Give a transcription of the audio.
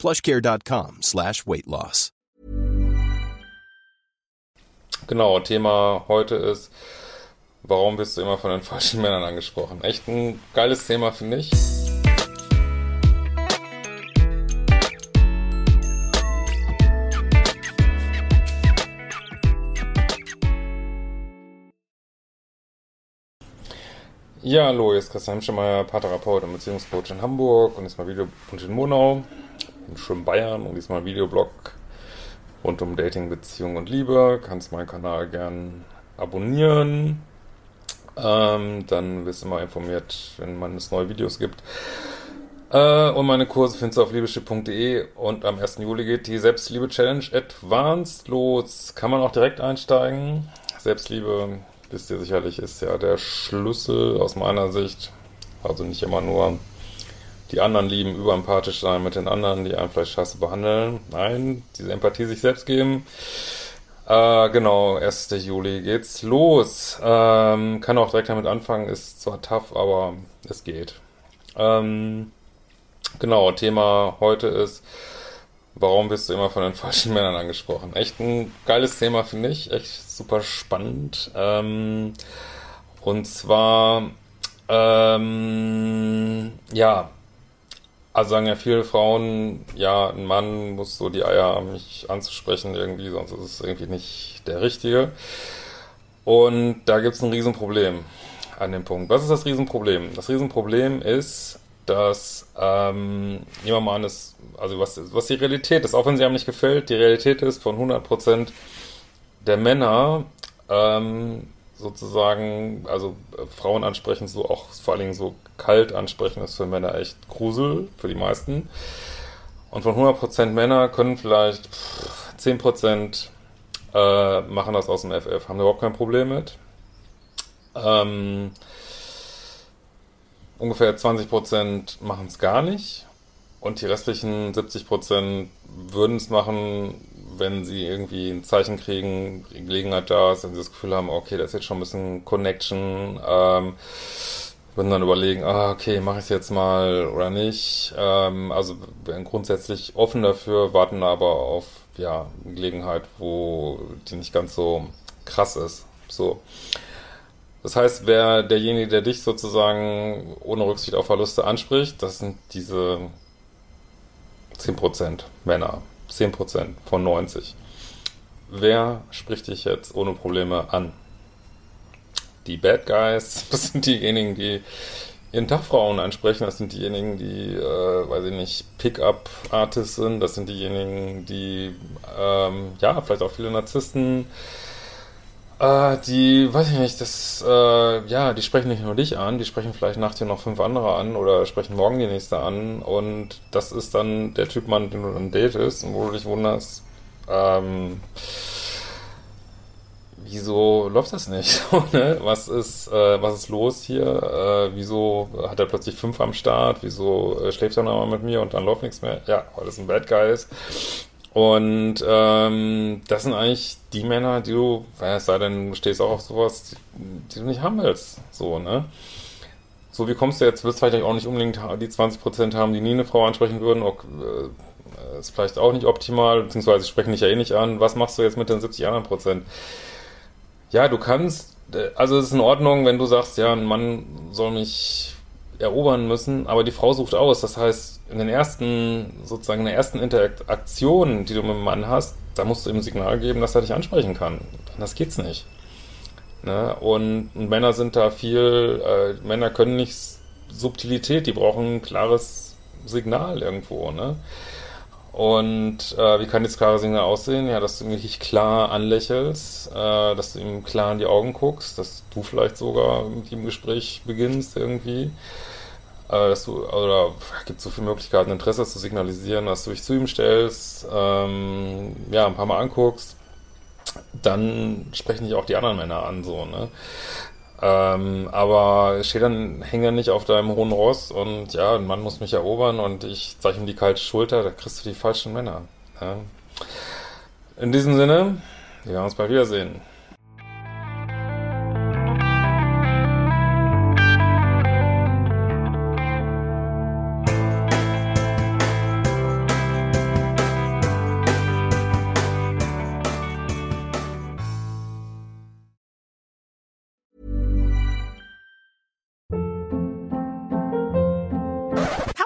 plushcare.com slash weight loss. Genau, Thema heute ist, warum wirst du immer von den falschen Männern angesprochen? Echt ein geiles Thema, finde ich. Ja, hallo, hier ist Christian Hemschemeyer, Paartherapeut und Beziehungscoach in Hamburg und diesmal Videocoach in Monau, in schönen Bayern und diesmal Videoblog rund um Dating, Beziehung und Liebe. Kannst meinen Kanal gern abonnieren. Ähm, dann wirst du immer informiert, wenn man es neue Videos gibt. Äh, und meine Kurse findest du auf liebeschiff.de und am 1. Juli geht die Selbstliebe-Challenge Advanced los. Kann man auch direkt einsteigen. Selbstliebe wisst ihr sicherlich, ist ja der Schlüssel aus meiner Sicht. Also nicht immer nur die anderen lieben, überempathisch sein mit den anderen, die einen vielleicht scheiße behandeln. Nein, diese Empathie sich selbst geben. Äh, genau, 1. Juli geht's los. Ähm, kann auch direkt damit anfangen, ist zwar tough, aber es geht. Ähm, genau, Thema heute ist, warum wirst du immer von den falschen Männern angesprochen? Echt ein geiles Thema, finde ich. Echt super spannend. Ähm, und zwar, ähm, ja, also sagen ja viele Frauen, ja, ein Mann muss so die Eier haben, mich anzusprechen irgendwie, sonst ist es irgendwie nicht der Richtige. Und da gibt es ein Riesenproblem an dem Punkt. Was ist das Riesenproblem? Das Riesenproblem ist, dass, ähm, nehmen wir mal an, ist, also was, was die Realität ist, auch wenn sie einem nicht gefällt, die Realität ist von 100% der Männer, ähm, sozusagen, also äh, Frauen ansprechen, so auch vor allen Dingen so kalt ansprechen, ist für Männer echt Grusel, für die meisten. Und von 100% Männer können vielleicht pff, 10% äh, machen das aus dem FF, haben überhaupt kein Problem mit. Ähm, ungefähr 20% machen es gar nicht. Und die restlichen 70% würden es machen, wenn sie irgendwie ein Zeichen kriegen, Gelegenheit da ist, wenn sie das Gefühl haben, okay, da ist jetzt schon ein bisschen Connection, ähm, würden dann überlegen, ah, okay, mache ich es jetzt mal oder nicht. Ähm, also wären grundsätzlich offen dafür, warten aber auf ja, Gelegenheit, wo die nicht ganz so krass ist. So. Das heißt, wer derjenige, der dich sozusagen ohne Rücksicht auf Verluste anspricht, das sind diese 10% Männer. 10% von 90. Wer spricht dich jetzt ohne Probleme an? Die Bad Guys, das sind diejenigen, die ihren Tag Frauen ansprechen, das sind diejenigen, die, äh, weiß ich nicht, Pickup-Artists sind, das sind diejenigen, die, ähm, ja, vielleicht auch viele Narzissten, äh, die, weiß ich nicht, das, äh, ja, die sprechen nicht nur dich an, die sprechen vielleicht nachts hier noch fünf andere an oder sprechen morgen die nächste an und das ist dann der Typ Mann, den du dann datest und wo du dich wunderst, ähm, wieso läuft das nicht? Ne? was ist, äh, was ist los hier? Äh, wieso hat er plötzlich fünf am Start? Wieso äh, schläft er nochmal mit mir und dann läuft nichts mehr? Ja, weil das ein Bad Guy ist. Und ähm, das sind eigentlich die Männer, die du, es sei denn, du stehst auch auf sowas, die, die, du nicht haben willst. So, ne? So, wie kommst du jetzt, wirst vielleicht auch nicht unbedingt die 20% haben, die nie eine Frau ansprechen würden. Auch, äh, ist vielleicht auch nicht optimal, beziehungsweise sprechen dich ja eh nicht an. Was machst du jetzt mit den 70 anderen Prozent? Ja, du kannst, äh, also es ist in Ordnung, wenn du sagst, ja, ein Mann soll mich erobern müssen, aber die Frau sucht aus. Das heißt, in den ersten, sozusagen in der ersten Interaktion, die du mit dem Mann hast, da musst du ihm ein Signal geben, dass er dich ansprechen kann. Das geht's nicht. Ne? Und, und, Männer sind da viel, äh, Männer können nicht Subtilität, die brauchen ein klares Signal irgendwo, ne? Und äh, wie kann dieses klare Signal aussehen? Ja, dass du ihn wirklich klar anlächelst, äh, dass du ihm klar in die Augen guckst, dass du vielleicht sogar mit ihm Gespräch beginnst irgendwie äh, dass du, oder gibt so viele Möglichkeiten, Interesse zu signalisieren, dass du dich zu ihm stellst, ähm, ja, ein paar Mal anguckst, dann sprechen dich auch die anderen Männer an, so, ne? Ähm, aber steh dann, häng dann nicht auf deinem hohen Ross und ja, ein Mann muss mich erobern und ich zeige ihm die kalte Schulter, da kriegst du die falschen Männer. Ja? In diesem Sinne, wir werden uns bald wiedersehen.